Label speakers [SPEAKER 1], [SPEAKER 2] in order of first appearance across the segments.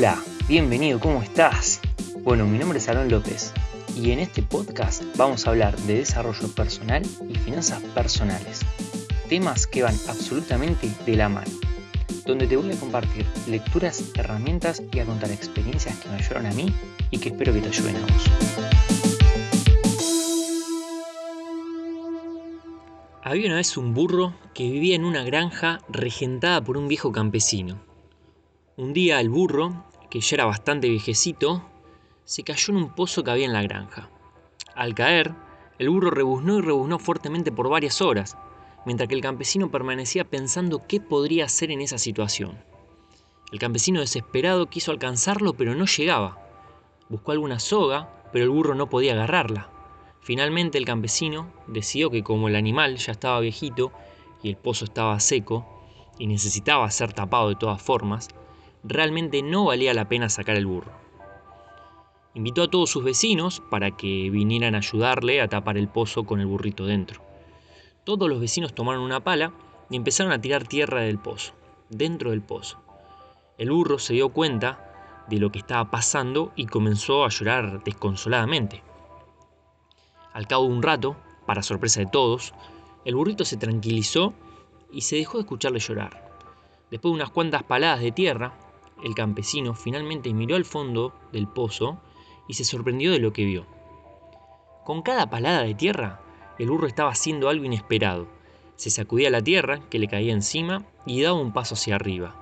[SPEAKER 1] Hola, bienvenido, ¿cómo estás? Bueno, mi nombre es Aaron López y en este podcast vamos a hablar de desarrollo personal y finanzas personales, temas que van absolutamente de la mano, donde te voy a compartir lecturas, herramientas y a contar experiencias que me ayudaron a mí y que espero que te ayuden a vos. Había una vez un burro que vivía en una granja regentada por un viejo campesino. Un día el burro, que ya era bastante viejecito, se cayó en un pozo que había en la granja. Al caer, el burro rebuznó y rebuznó fuertemente por varias horas, mientras que el campesino permanecía pensando qué podría hacer en esa situación. El campesino desesperado quiso alcanzarlo, pero no llegaba. Buscó alguna soga, pero el burro no podía agarrarla. Finalmente el campesino decidió que como el animal ya estaba viejito y el pozo estaba seco y necesitaba ser tapado de todas formas, realmente no valía la pena sacar el burro. Invitó a todos sus vecinos para que vinieran a ayudarle a tapar el pozo con el burrito dentro. Todos los vecinos tomaron una pala y empezaron a tirar tierra del pozo, dentro del pozo. El burro se dio cuenta de lo que estaba pasando y comenzó a llorar desconsoladamente. Al cabo de un rato, para sorpresa de todos, el burrito se tranquilizó y se dejó de escucharle llorar. Después de unas cuantas paladas de tierra, el campesino finalmente miró al fondo del pozo y se sorprendió de lo que vio. Con cada palada de tierra, el burro estaba haciendo algo inesperado. Se sacudía la tierra que le caía encima y daba un paso hacia arriba.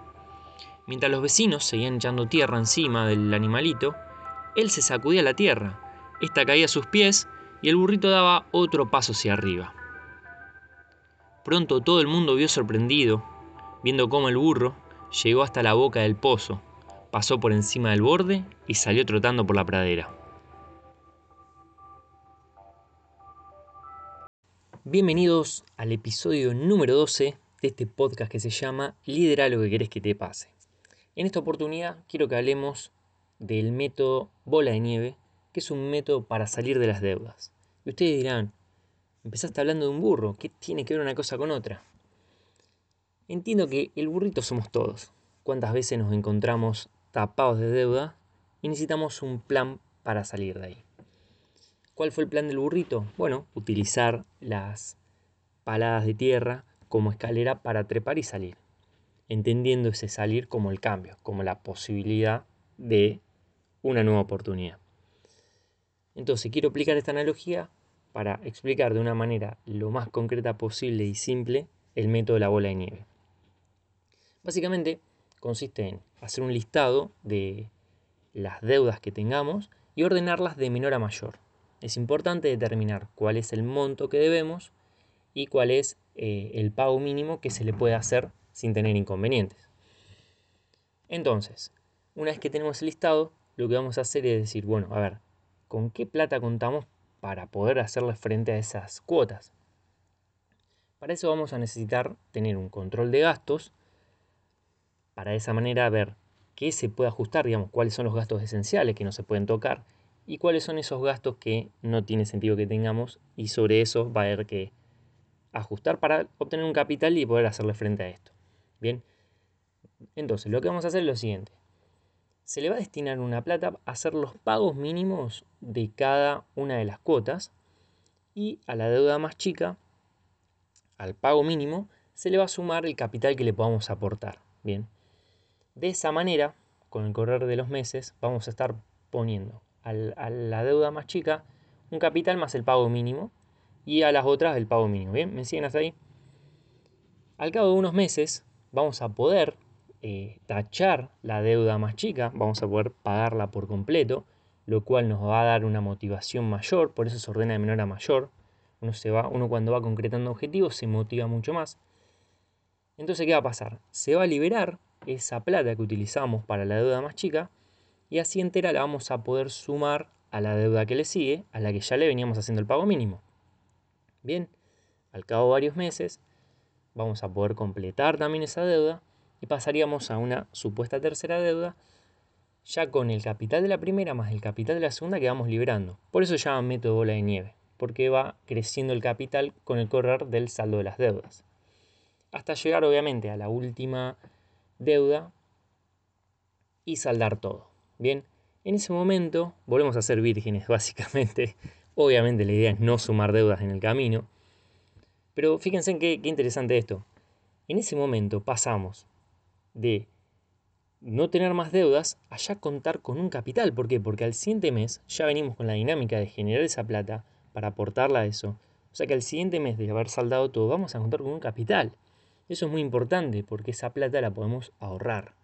[SPEAKER 1] Mientras los vecinos seguían echando tierra encima del animalito, él se sacudía la tierra. Esta caía a sus pies y el burrito daba otro paso hacia arriba. Pronto todo el mundo vio sorprendido, viendo cómo el burro llegó hasta la boca del pozo, pasó por encima del borde y salió trotando por la pradera. Bienvenidos al episodio número 12 de este podcast que se llama Lidera lo que querés que te pase. En esta oportunidad quiero que hablemos del método bola de nieve, que es un método para salir de las deudas. Y ustedes dirán, empezaste hablando de un burro, ¿qué tiene que ver una cosa con otra? Entiendo que el burrito somos todos. ¿Cuántas veces nos encontramos tapados de deuda y necesitamos un plan para salir de ahí? ¿Cuál fue el plan del burrito? Bueno, utilizar las paladas de tierra como escalera para trepar y salir, entendiendo ese salir como el cambio, como la posibilidad de una nueva oportunidad. Entonces, quiero aplicar esta analogía para explicar de una manera lo más concreta posible y simple el método de la bola de nieve. Básicamente consiste en hacer un listado de las deudas que tengamos y ordenarlas de menor a mayor. Es importante determinar cuál es el monto que debemos y cuál es eh, el pago mínimo que se le puede hacer sin tener inconvenientes. Entonces, una vez que tenemos el listado, lo que vamos a hacer es decir, bueno, a ver, ¿con qué plata contamos para poder hacerle frente a esas cuotas? Para eso vamos a necesitar tener un control de gastos para de esa manera ver qué se puede ajustar, digamos, cuáles son los gastos esenciales que no se pueden tocar y cuáles son esos gastos que no tiene sentido que tengamos y sobre eso va a haber que ajustar para obtener un capital y poder hacerle frente a esto. Bien, entonces lo que vamos a hacer es lo siguiente. Se le va a destinar una plata a hacer los pagos mínimos de cada una de las cuotas y a la deuda más chica, al pago mínimo, se le va a sumar el capital que le podamos aportar. Bien, de esa manera, con el correr de los meses, vamos a estar poniendo a la deuda más chica un capital más el pago mínimo y a las otras el pago mínimo. ¿Bien? ¿Me siguen hasta ahí? Al cabo de unos meses vamos a poder eh, tachar la deuda más chica, vamos a poder pagarla por completo, lo cual nos va a dar una motivación mayor, por eso se ordena de menor a mayor. Uno, se va, uno cuando va concretando objetivos se motiva mucho más. Entonces, ¿qué va a pasar? Se va a liberar esa plata que utilizamos para la deuda más chica y así entera la vamos a poder sumar a la deuda que le sigue, a la que ya le veníamos haciendo el pago mínimo. Bien, al cabo de varios meses vamos a poder completar también esa deuda y pasaríamos a una supuesta tercera deuda ya con el capital de la primera más el capital de la segunda que vamos liberando. Por eso se llama método bola de nieve, porque va creciendo el capital con el correr del saldo de las deudas. Hasta llegar obviamente a la última deuda y saldar todo. Bien, en ese momento volvemos a ser vírgenes, básicamente. Obviamente la idea es no sumar deudas en el camino. Pero fíjense en qué, qué interesante esto. En ese momento pasamos de no tener más deudas a ya contar con un capital. ¿Por qué? Porque al siguiente mes ya venimos con la dinámica de generar esa plata para aportarla a eso. O sea que al siguiente mes de haber saldado todo vamos a contar con un capital. Eso es muy importante porque esa plata la podemos ahorrar.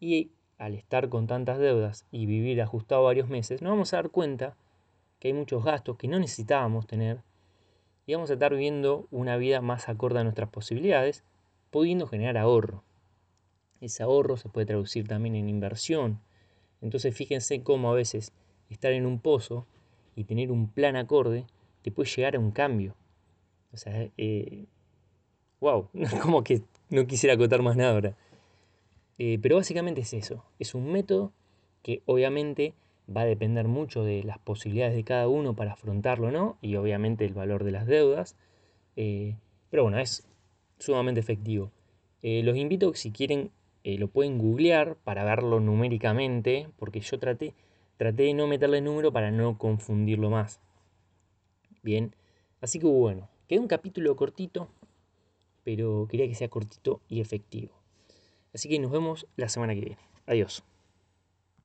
[SPEAKER 1] Y al estar con tantas deudas y vivir ajustado varios meses, nos vamos a dar cuenta que hay muchos gastos que no necesitábamos tener y vamos a estar viviendo una vida más acorde a nuestras posibilidades, pudiendo generar ahorro. Ese ahorro se puede traducir también en inversión. Entonces fíjense cómo a veces estar en un pozo y tener un plan acorde te puede llegar a un cambio. O sea, eh, wow, como que no quisiera contar más nada ahora. Eh, pero básicamente es eso, es un método que obviamente va a depender mucho de las posibilidades de cada uno para afrontarlo o no, y obviamente el valor de las deudas. Eh, pero bueno, es sumamente efectivo. los invito si quieren eh, lo pueden googlear para verlo numéricamente, porque yo traté, traté de no meterle número para no confundirlo más. Bien, así que bueno, quedó un capítulo cortito, pero quería que sea cortito y efectivo. Así que nos vemos la semana que viene. Adiós.